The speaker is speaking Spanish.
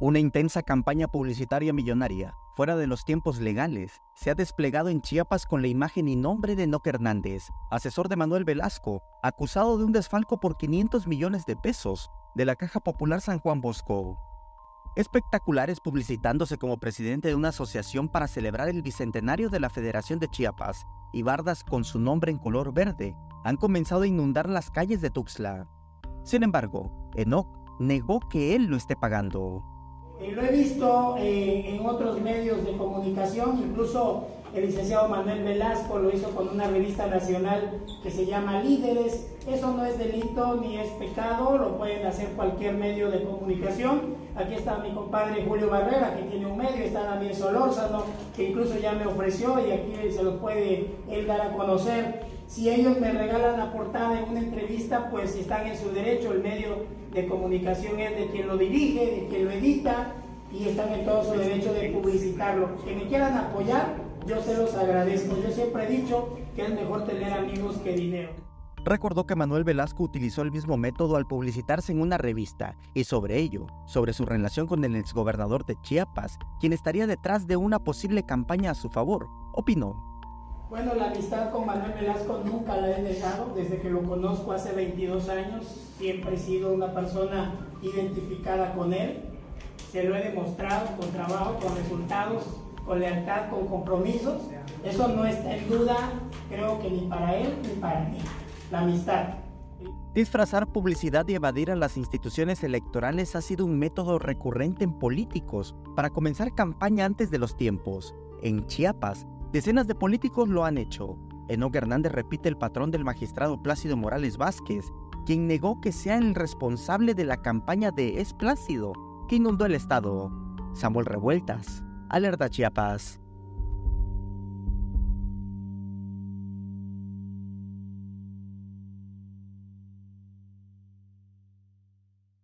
Una intensa campaña publicitaria millonaria, fuera de los tiempos legales, se ha desplegado en Chiapas con la imagen y nombre de Enoc Hernández, asesor de Manuel Velasco, acusado de un desfalco por 500 millones de pesos de la Caja Popular San Juan Bosco. Espectaculares publicitándose como presidente de una asociación para celebrar el bicentenario de la Federación de Chiapas y bardas con su nombre en color verde han comenzado a inundar las calles de Tuxtla. Sin embargo, Enoc negó que él lo esté pagando. Eh, lo he visto eh, en otros medios de comunicación, incluso el licenciado Manuel Velasco lo hizo con una revista nacional que se llama Líderes. Eso no es delito ni es pecado, lo pueden hacer cualquier medio de comunicación. Aquí está mi compadre Julio Barrera, que tiene un medio, está también Solórzano, que incluso ya me ofreció y aquí se lo puede él dar a conocer. Si ellos me regalan la portada en una entrevista, pues están en su derecho. El medio de comunicación es de quien lo dirige, de quien lo edita y están en todo su derecho de publicitarlo. Que me quieran apoyar, yo se los agradezco. Yo siempre he dicho que es mejor tener amigos que dinero. Recordó que Manuel Velasco utilizó el mismo método al publicitarse en una revista y sobre ello, sobre su relación con el exgobernador de Chiapas, quien estaría detrás de una posible campaña a su favor, opinó. Bueno, la amistad con Manuel Velasco nunca la he dejado, desde que lo conozco hace 22 años, siempre he sido una persona identificada con él, se lo he demostrado con trabajo, con resultados, con lealtad, con compromisos, eso no está en duda, creo que ni para él ni para mí, la amistad. Disfrazar publicidad y evadir a las instituciones electorales ha sido un método recurrente en políticos para comenzar campaña antes de los tiempos. En Chiapas, Decenas de políticos lo han hecho. Enoc Hernández repite el patrón del magistrado Plácido Morales Vázquez, quien negó que sea el responsable de la campaña de Es Plácido, que inundó el estado. Samuel Revueltas, Alerta Chiapas.